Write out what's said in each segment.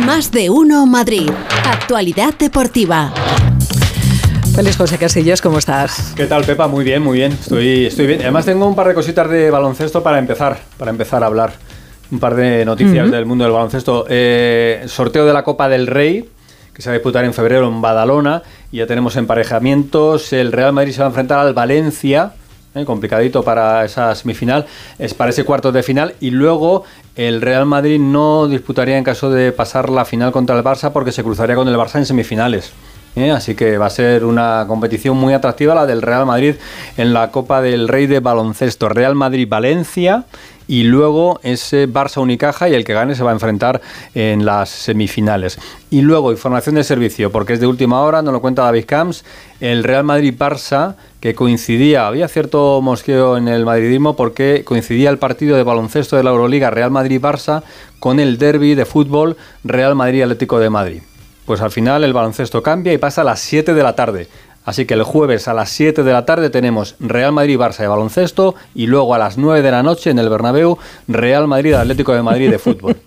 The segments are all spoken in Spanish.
Más de uno Madrid. Actualidad deportiva. Feliz José Casillas, ¿cómo estás? ¿Qué tal, Pepa? Muy bien, muy bien. Estoy, estoy bien. Además tengo un par de cositas de baloncesto para empezar, para empezar a hablar. Un par de noticias del mundo del baloncesto. Eh, sorteo de la Copa del Rey, que se va a disputar en febrero en Badalona. Y ya tenemos emparejamientos. El Real Madrid se va a enfrentar al Valencia. Eh, complicadito para esa semifinal, es para ese cuarto de final y luego el Real Madrid no disputaría en caso de pasar la final contra el Barça porque se cruzaría con el Barça en semifinales. ¿eh? Así que va a ser una competición muy atractiva la del Real Madrid en la Copa del Rey de Baloncesto. Real Madrid-Valencia y luego ese Barça Unicaja y el que gane se va a enfrentar en las semifinales. Y luego información de servicio, porque es de última hora, nos lo cuenta David Camps, el Real Madrid-Barça que coincidía, había cierto mosqueo en el madridismo porque coincidía el partido de baloncesto de la Euroliga Real Madrid-Barça con el derby de fútbol Real Madrid-Atlético de Madrid. Pues al final el baloncesto cambia y pasa a las 7 de la tarde. Así que el jueves a las 7 de la tarde tenemos Real Madrid-Barça de baloncesto y luego a las 9 de la noche en el Bernabéu Real Madrid-Atlético de Madrid de fútbol.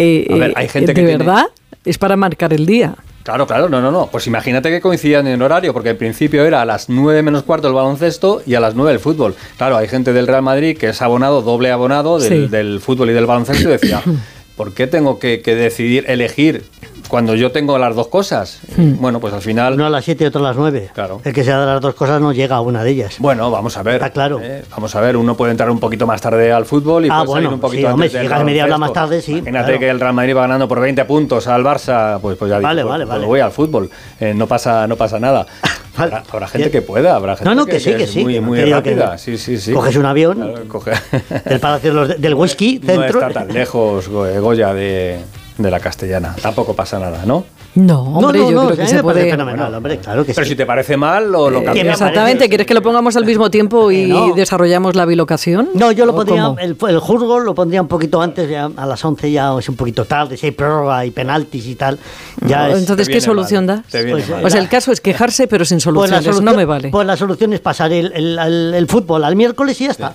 Eh, A ver, hay eh, gente ¿De que tiene- verdad? Es para marcar el día. Claro, claro, no, no, no. Pues imagínate que coincidían en horario, porque en principio era a las 9 menos cuarto el baloncesto y a las 9 el fútbol. Claro, hay gente del Real Madrid que es abonado, doble abonado del, Sí. del fútbol y del baloncesto y decía, ¿por qué tengo que, que decidir, elegir cuando yo tengo las dos cosas? Bueno, pues al final... Uno a las 7 y otro a las 9. Claro. El que sea de las dos cosas no llega a una de ellas. Bueno, vamos a ver. Está claro. eh, vamos a ver, uno puede entrar un poquito más tarde al fútbol y Ah, puede salir bueno, un poquito sí, hombre, antes si llegas media hora más tarde, sí, Imagínate claro. que el Real Madrid va ganando por 20 puntos al Barça, pues, pues ya Vale, digo, vale, pues, vale. voy al fútbol. Eh, no, pasa, no pasa nada. Vale. Habrá, habrá gente que pueda, habrá gente No, no, que sí, que es sí, Muy, que que rápida. Sí, sí, sí. Coges un avión, Claro, coge- del Palacio del Whisky, no está tan lejos Go- Goya de, de la castellana. Tampoco pasa nada, ¿no? No, hombre, no, yo no, creo que se puede... fenomenal, hombre, claro que Pero sí. si te parece mal, lo, lo Eh, cambiamos. Exactamente, ¿quieres que lo pongamos al mismo tiempo y Eh, no. desarrollamos la bilocación? No, yo lo ¿O pondría, el, el juzgo lo pondría un poquito antes, ya a las 11 ya es un poquito tarde, si hay prórroga y penaltis y tal. Ya No, es- Entonces, ¿qué solución mal, Pues, mal. O sea, el caso es quejarse, pero sin pues la solución, no me vale. Pues la solución es pasar el, el- el- el fútbol al miércoles y ya está.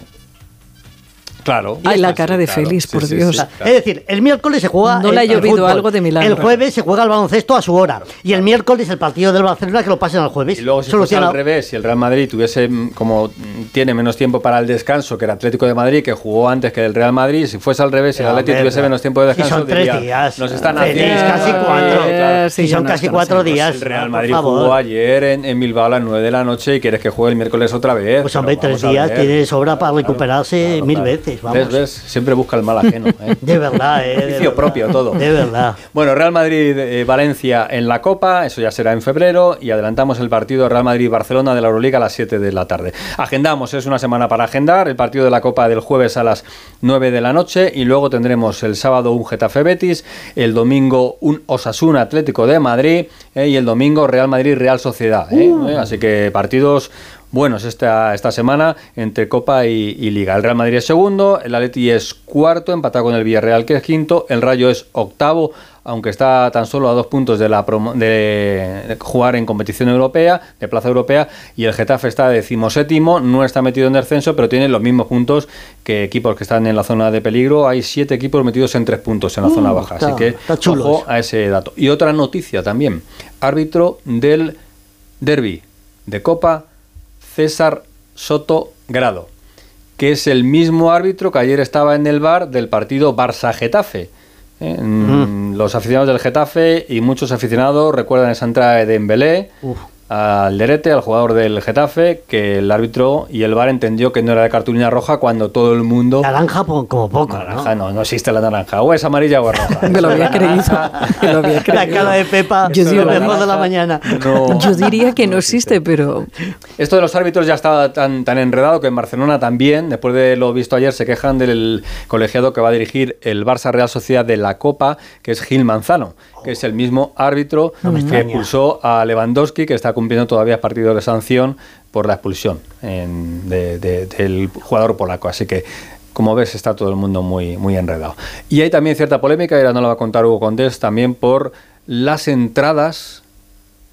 Claro. Ay, la cara de claro. Félix, por sí, Dios. sí, claro. Es decir, el miércoles se juega. No el, le ha llovido algo de milagro. El jueves se juega el baloncesto a su hora. Y el miércoles el partido del Barcelona que lo pasen al jueves. Y luego, si fuese Soluciona- al revés, si el Real Madrid tuviese, mm, como tiene menos tiempo para el descanso que el Atlético de Madrid, que jugó antes que el Real Madrid, si fuese al revés, si el Pero, Atlético tuviese menos tiempo de si descanso, son tres diría, días, nos están haciendo... casi cuatro. Claro. Si son casi cuatro días. El Real Madrid jugó ayer en, en Bilbao a las 9 de la noche y quieres que juegue el miércoles otra vez. Pues hombre, tres días tiene sobra para recuperarse mil claro. Vamos. ¿Ves, ves? Siempre busca el mal ajeno. ¿eh? De verdad, eh. de verdad. propio todo. De verdad. Bueno, Real Madrid-Valencia en la Copa, eso ya será en febrero, y adelantamos el partido Real Madrid-Barcelona de la Euroliga a las 7 de la tarde. Agendamos, es una semana para agendar, el partido de la Copa del jueves a las 9 de la noche, y luego tendremos el sábado un Getafe-Betis, el domingo un Osasuna Atlético de Madrid, eh, y el domingo Real Madrid-Real Sociedad. eh. Eh, Así que partidos buenos esta, esta semana entre Copa y, y Liga. El Real Madrid es segundo, el Atleti es cuarto, empatado con el Villarreal que es quinto, el Rayo es octavo, aunque está tan solo a dos puntos de, la promo- de, jugar en competición europea, de plaza europea, y el Getafe está decimoséptimo, no está metido en descenso, pero tiene los mismos puntos que equipos que están en la zona de peligro. Hay siete equipos metidos en tres puntos en la zona baja, así que ojo a ese dato. Y otra noticia también, árbitro del derby de Copa, César Soto Grado, que es el mismo árbitro que ayer estaba en el bar del partido Barça-Getafe. ¿eh? Mm, Los aficionados del Getafe y muchos aficionados recuerdan esa entrada de Dembélé Uf. Al Derete, al jugador del Getafe, que el árbitro y el bar entendió que no era de cartulina roja cuando todo el mundo... Naranja como poco. Naranja, no, no existe la naranja. O es amarilla o es roja. Me lo había creído. Me lo había La creído. cara de Pepa, Yo digo, la de la mañana. No. Yo diría que no existe, pero Esto de los árbitros ya está tan, tan enredado que en Barcelona también, después de lo visto ayer, se quejan del colegiado que va a dirigir el Barça Real Sociedad de la Copa, que es Gil Manzano, que es el mismo árbitro me que expulsó a Lewandowski, que está cumpliendo todavía partidos de sanción por la expulsión en- de- de- del jugador polaco. Así que como ves, está todo el mundo muy, muy enredado. Y hay también cierta polémica, y ahora no lo va a contar Hugo Condés, también por las entradas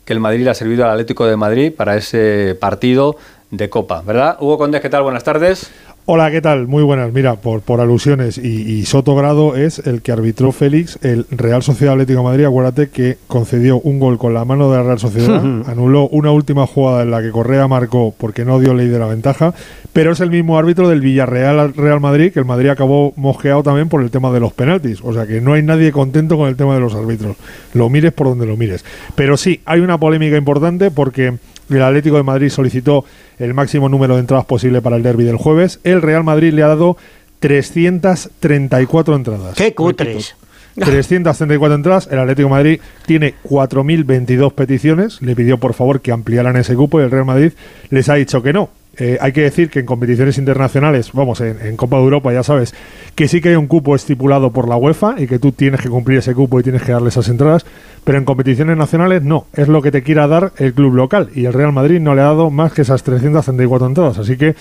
que el Madrid le ha servido al Atlético de Madrid para ese partido de Copa, ¿verdad? Hugo Condés, ¿qué tal? Buenas tardes. Hola, ¿qué tal? Muy buenas. Mira, por, por alusiones, y, y Soto Grado es el que arbitró Félix, el Real Sociedad Atlético de Madrid. Acuérdate que concedió un gol con la mano de la Real Sociedad, anuló una última jugada en la que Correa marcó porque no dio ley de la ventaja, pero es el mismo árbitro del Villarreal al Real Madrid, que el Madrid acabó mosqueado también por el tema de los penaltis. O sea que no hay nadie contento con el tema de los árbitros. Lo mires por donde lo mires. Pero sí, hay una polémica importante porque el Atlético de Madrid solicitó el máximo número de entradas posible para el derby del jueves. El Real Madrid le ha dado 334 entradas. ¡Qué cutres! 334 entradas. El Atlético de Madrid tiene 4.022 peticiones. Le pidió por favor que ampliaran ese cupo y el Real Madrid les ha dicho que no. Eh, hay que decir que en competiciones internacionales, vamos, en, Copa de Europa ya sabes, que sí que hay un cupo estipulado por la UEFA y que tú tienes que cumplir ese cupo y tienes que darle esas entradas, pero en competiciones nacionales no, es lo que te quiera dar el club local y el Real Madrid no le ha dado más que esas 334 entradas, así que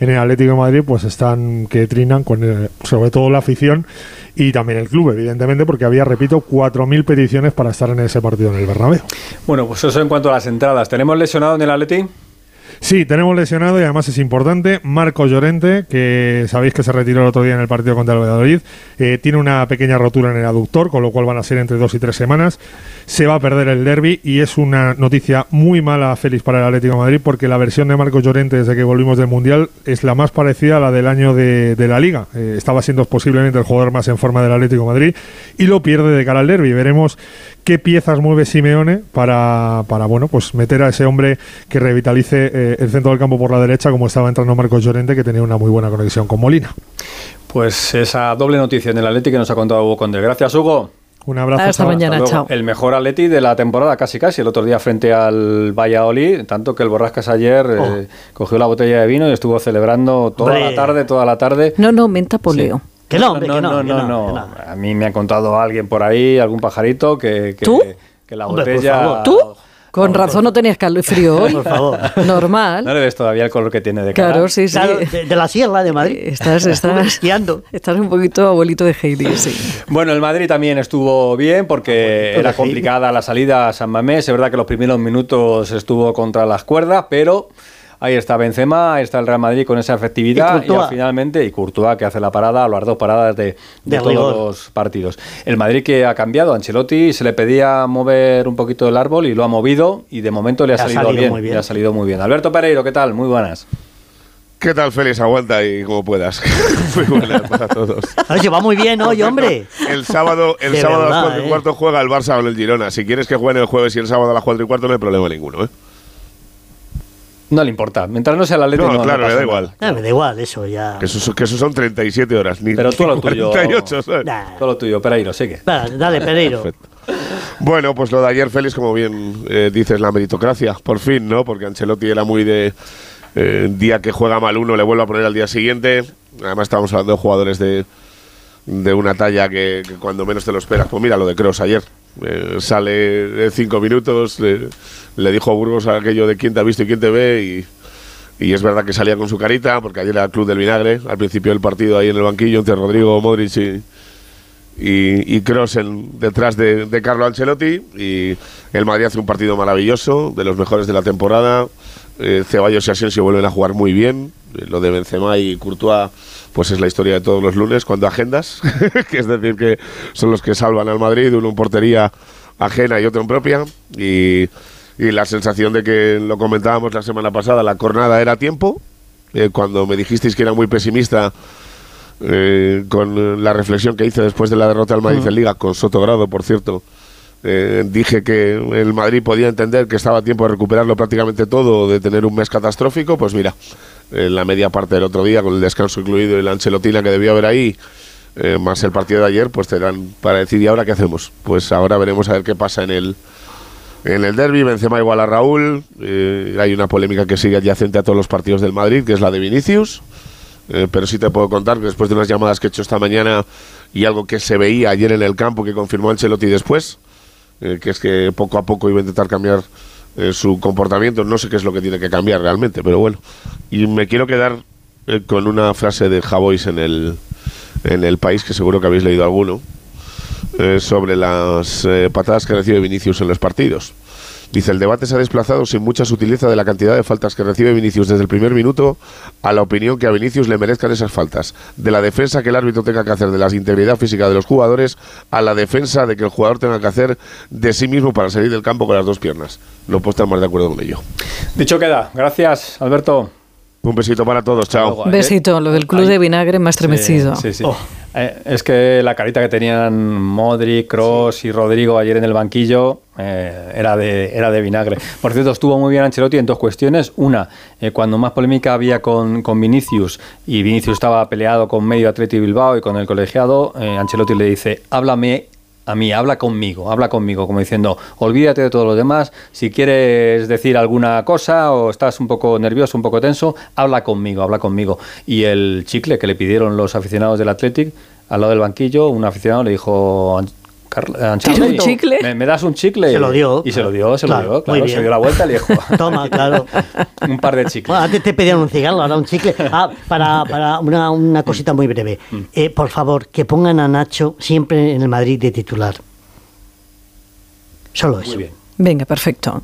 en el Atlético de Madrid pues están que trinan con el- sobre todo la afición y también el club, evidentemente, porque había, repito, 4.000 peticiones para estar en ese partido en el Bernabéu. Bueno, pues eso en cuanto a las entradas. ¿Tenemos lesionado en el Atleti? Sí, tenemos lesionado y además es importante. Marco Llorente, que sabéis que se retiró el otro día en el partido contra el Valladolid, eh, tiene una pequeña rotura en el aductor, con lo cual van a ser entre dos y tres semanas. Se va a perder el derby y es una noticia muy mala, Félix, para el Atlético Madrid, porque la versión de Marco Llorente desde que volvimos del Mundial es la más parecida a la del año de, la Liga. Eh, estaba siendo posiblemente el jugador más en forma del Atlético Madrid y lo pierde de cara al derby. Veremos qué piezas mueve Simeone para, para bueno, pues meter a ese hombre que revitalice eh, el centro del campo por la derecha, como estaba entrando Marcos Llorente, que tenía una muy buena conexión con Molina. Pues esa doble noticia en el Atleti que nos ha contado Hugo Conde. Gracias, Hugo. Un abrazo. Hasta mañana, chao. El mejor Atleti de la temporada, casi casi. El otro día frente al Valladolid, tanto que el Borrascas ayer eh, cogió la botella de vino y estuvo celebrando toda la tarde, toda la tarde. No, no, menta poleo. Que no, hombre, no, que no, no, que no, no, no. que no. A mí me ha contado alguien por ahí, algún pajarito, que, que, ¿Tú? que la Hombre, por botella... favor. ¿Tú? Con razón no tenías frío hoy. Por favor. Normal. No le ves todavía el color que tiene de cara. Claro, sí, sí. Claro, de, de la sierra de Madrid. Estás, Estuve estás, esquiando. estás un poquito abuelito de Heidi, sí. Bueno, el Madrid también estuvo bien porque Abuelito era complicada la salida a San Mamés. Es verdad que los primeros minutos estuvo contra las cuerdas, pero ahí está Benzema, ahí está el Real Madrid con esa efectividad Y finalmente y Courtois que hace la parada, las dos paradas de, de De todos rigor. los partidos. El Madrid que ha cambiado, Ancelotti se le pedía mover un poquito el árbol y lo ha movido y de momento le ha, Le ha salido, salido bien, muy bien. le ha salido muy bien. Alberto Pereiro, ¿qué tal? Muy buenas. ¿Qué tal, Félix? Aguanta y como puedas. Muy buenas para todos. Oye, va muy bien hoy, hombre. El sábado, el sábado a las verdad, 4 y ¿eh? cuarto juega el Barça con el Girona. Si quieres que jueguen el jueves y el sábado a las 4 y cuarto, no hay problema ninguno. ¿eh? No le importa, mientras no sea el Atlético No, claro, me da igual. Ah, me da igual, eso ya. Que eso, que eso son 37 horas. Ni Pero tú lo tuyo. 48, ¿sabes? Nah. Todo lo tuyo, Pereiro, sigue. Va, dale, Pereiro. Perfecto. Bueno, pues lo de ayer, Félix, como bien eh, dices, la meritocracia, por fin, ¿no? Porque Ancelotti era muy de eh, día que juega mal uno, le vuelve a poner al día siguiente. Además, estamos hablando de jugadores de, de una talla que, que cuando menos te lo esperas. Pues mira lo de Cross ayer. Eh, sale cinco minutos, le, dijo a Burgos aquello de quién te ha visto y quién te ve y, es verdad que salía con su carita, porque ayer era el club del vinagre, al principio del partido ahí en el banquillo entre Rodrigo, Modric y, y, detrás de, de Carlo Ancelotti y el Madrid hace un partido maravilloso, de los mejores de la temporada. Eh, Ceballos y Asensio vuelven a jugar muy bien. Eh, lo de Benzema y Courtois pues es la historia de todos los lunes cuando agendas, que es decir que son los que salvan al Madrid, uno en portería ajena y otro en propia y, y la sensación de que lo comentábamos la semana pasada, la cornada era tiempo. Eh, cuando me dijisteis que era muy pesimista eh, con la reflexión que hice después de la derrota del Madrid en Liga, con Sotogrado, por cierto, eh, dije que el Madrid podía entender que estaba a tiempo de recuperarlo prácticamente todo, de tener un mes catastrófico, pues mira, la media parte del otro día, con el descanso incluido y la ancelotina que debió haber ahí, eh, más el partido de ayer, pues te dan para decir, ¿y ahora qué hacemos? Pues ahora veremos a ver qué pasa en el, en el derby, Benzema igual a Raúl. eh, hay una polémica que sigue adyacente a todos los partidos del Madrid, que es la de Vinicius. Pero sí te puedo contar que después de unas llamadas que he hecho esta mañana y algo que se veía ayer en el campo que confirmó Ancelotti después, eh, que es que poco a poco iba a intentar cambiar eh, su comportamiento. No sé qué es lo que tiene que cambiar realmente, pero bueno. Y me quiero quedar eh, con una frase de Javois en el, en el país, que seguro que habéis leído alguno, eh, sobre las eh, patadas que recibe Vinicius en los partidos. Dice, el debate se ha desplazado sin mucha sutileza de la cantidad de faltas que recibe Vinicius desde el primer minuto a la opinión que a Vinicius le merezcan esas faltas. De la defensa que el árbitro tenga que hacer de la integridad física de los jugadores a la defensa de que el jugador tenga que hacer de sí mismo para salir del campo con las dos piernas. No puedo estar más de acuerdo con ello. Dicho queda. Gracias, Alberto. Un besito para todos, chao. Luego, ¿eh? Besito, lo del club Ay. de vinagre más estremecido. Sí, sí. sí. Eh, es que la carita que tenían Modric, Cross y Rodrigo ayer en el banquillo eh, era, de, era de vinagre. Por cierto, estuvo muy bien Ancelotti en dos cuestiones. Una, eh, cuando más polémica había con, con Vinicius y Vinicius estaba peleado con medio Atleti Bilbao y con el colegiado, eh, Ancelotti le dice, háblame a mí, habla conmigo, habla conmigo, como diciendo, olvídate de todo lo demás, si quieres decir alguna cosa o estás un poco nervioso, un poco tenso, habla conmigo, habla conmigo. Y el chicle que le pidieron los aficionados del Athletic, al lado del banquillo, un aficionado le dijo, "An- Carl- Ancelotti, ¿Un chicle? ¿Me, me das un chicle? Se lo dio, Y se lo claro. dio, se Claro, lo dio, muy claro, bien. se dio la vuelta y le dijo, Toma, claro. un par de chicles. Bueno, antes te pedían un cigarro, ahora un chicle. Ah, para, para una, una cosita muy breve. Mm. Eh, por favor, que pongan a Nacho siempre en el Madrid de titular. Solo eso. Muy bien. Venga, perfecto.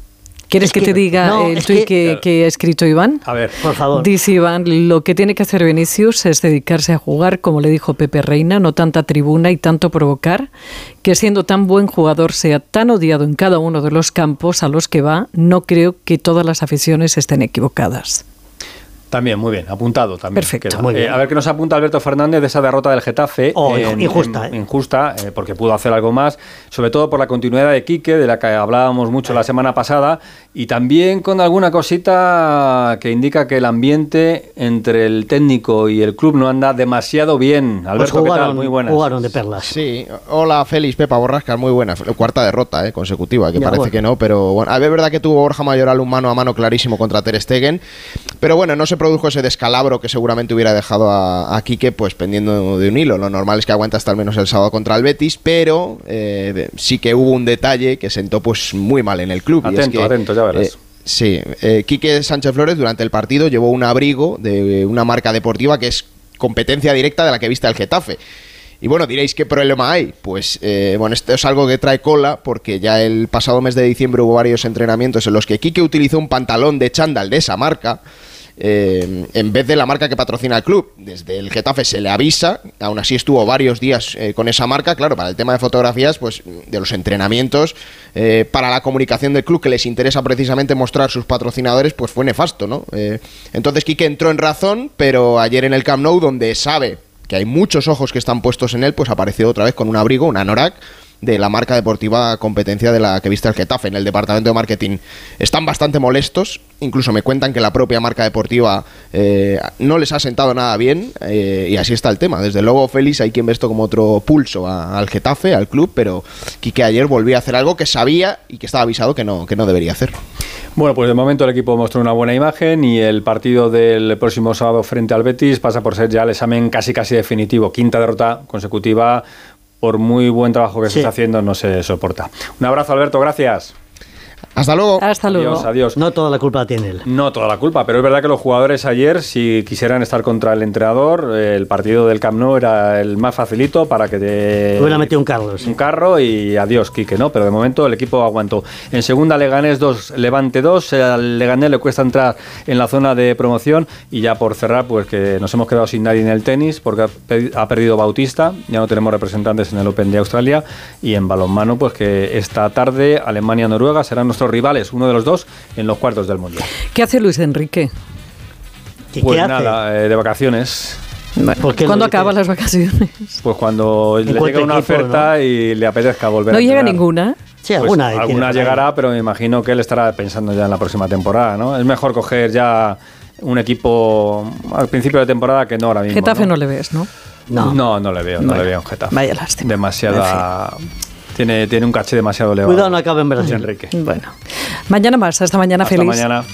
¿Quieres Es que, que- te diga no, el tuit que- que, que ha escrito Iván? A ver, Por favor. Dice Iván, lo que tiene que hacer Vinicius es dedicarse a jugar, como le dijo Pepe Reina, no tanta tribuna y tanto provocar, que siendo tan buen jugador sea tan odiado en cada uno de los campos a los que va, no creo que todas las aficiones estén equivocadas. También, muy bien, apuntado también. Perfecto. Muy Eh, bien. a ver qué nos apunta Alberto Fernández de esa derrota del Getafe. Oh, injusta, ¿eh? Injusta, eh, porque pudo hacer algo más, sobre todo por la continuidad de Quique, de la que hablábamos mucho la semana pasada, y también con alguna cosita que indica que el ambiente entre el técnico y el club no anda demasiado bien. Pues Alberto, ¿qué tal? jugaron, Muy buenas. jugaron de perlas. Sí, hola Félix, Pepa Borrascas, muy buena. Cuarta derrota eh, consecutiva, que Ya, parece bueno. que no, pero bueno, a ver, es verdad que tuvo Borja Mayoral un mano a mano clarísimo contra Ter Stegen, pero bueno, no se produjo ese descalabro que seguramente hubiera dejado a, a Quique pues pendiendo de un hilo. Lo normal es que aguanta hasta al menos el sábado contra el Betis, pero eh, sí que hubo un detalle que sentó pues muy mal en el club. y es Atento, que, atento, ya verás. eh, Sí, eh, Quique Sánchez Flores durante el partido llevó un abrigo de una marca deportiva que es competencia directa de la que viste el Getafe. Y bueno, diréis, ¿qué problema hay? Pues eh, bueno, esto es algo que trae cola porque ya el pasado mes de diciembre hubo varios entrenamientos en los que Quique utilizó un pantalón de chándal de esa marca eh, en vez de la marca que patrocina el club. Desde el Getafe se le avisa, aún así estuvo varios días eh, con esa marca, claro, para el tema de fotografías, pues de los entrenamientos, eh, para la comunicación del club que les interesa precisamente mostrar sus patrocinadores, pues fue nefasto, ¿no? Entonces Quique entró en razón, pero ayer en el Camp Nou, donde sabe que hay muchos ojos que están puestos en él, pues apareció otra vez con un abrigo, un anorak, de la marca deportiva competencia de la que viste el Getafe en el departamento de marketing. Están bastante molestos, incluso me cuentan que la propia marca deportiva eh, no les ha sentado nada bien eh, y así está el tema. Desde luego, Félix, hay quien ve esto como otro pulso al Getafe, al club, pero Quique ayer volvió a hacer algo que sabía y que estaba avisado que no, que no debería hacer. Bueno, pues de momento el equipo mostró una buena imagen y el partido del próximo sábado frente al Betis pasa por ser ya el examen casi casi definitivo. Quinta derrota consecutiva, por muy buen trabajo que se Sí. está haciendo, no se soporta. Un abrazo, Alberto, gracias. Hasta luego. Hasta luego. Adiós, adiós. No toda la culpa la tiene él. No toda la culpa, pero es verdad que los jugadores ayer, si quisieran estar contra el entrenador, el partido del Camp Nou era el más facilito para que te... Hubiera metido un Carlos. Un carro y adiós, Quique, ¿no? Pero de momento el equipo aguantó. En segunda Leganés 2, Levante 2. Al Leganés le cuesta entrar en la zona de promoción. Y ya por cerrar, pues que nos hemos quedado sin nadie en el tenis porque ha perdido Bautista. Ya no tenemos representantes en el Open de Australia. Y en balonmano, pues que esta tarde Alemania-Noruega serán nuestros rivales, uno de los dos, en los cuartos del Mundial. ¿Qué hace Luis Enrique? ¿Qué, Pues qué hace? nada, eh, de vacaciones. Bueno, ¿Por qué ¿Cuándo acaban las vacaciones? Pues cuando le llega una equipo, oferta y le apetezca volver No a llega ninguna. Sí, Pues alguna. tiene alguna llegará, pero me imagino que él estará pensando ya en la próxima temporada, ¿no? Es mejor coger ya un equipo al principio de temporada que no ahora mismo. Getafe no, ¿no? le ves, ¿no? No. No, no le veo, no Bueno, le veo en Getafe. vaya lástima. Demasiada. Tiene, tiene un cache demasiado elevado. Cuidado, no acabe en Brasil. Enrique. Bueno. Mañana más. Hasta mañana, Hasta feliz. mañana.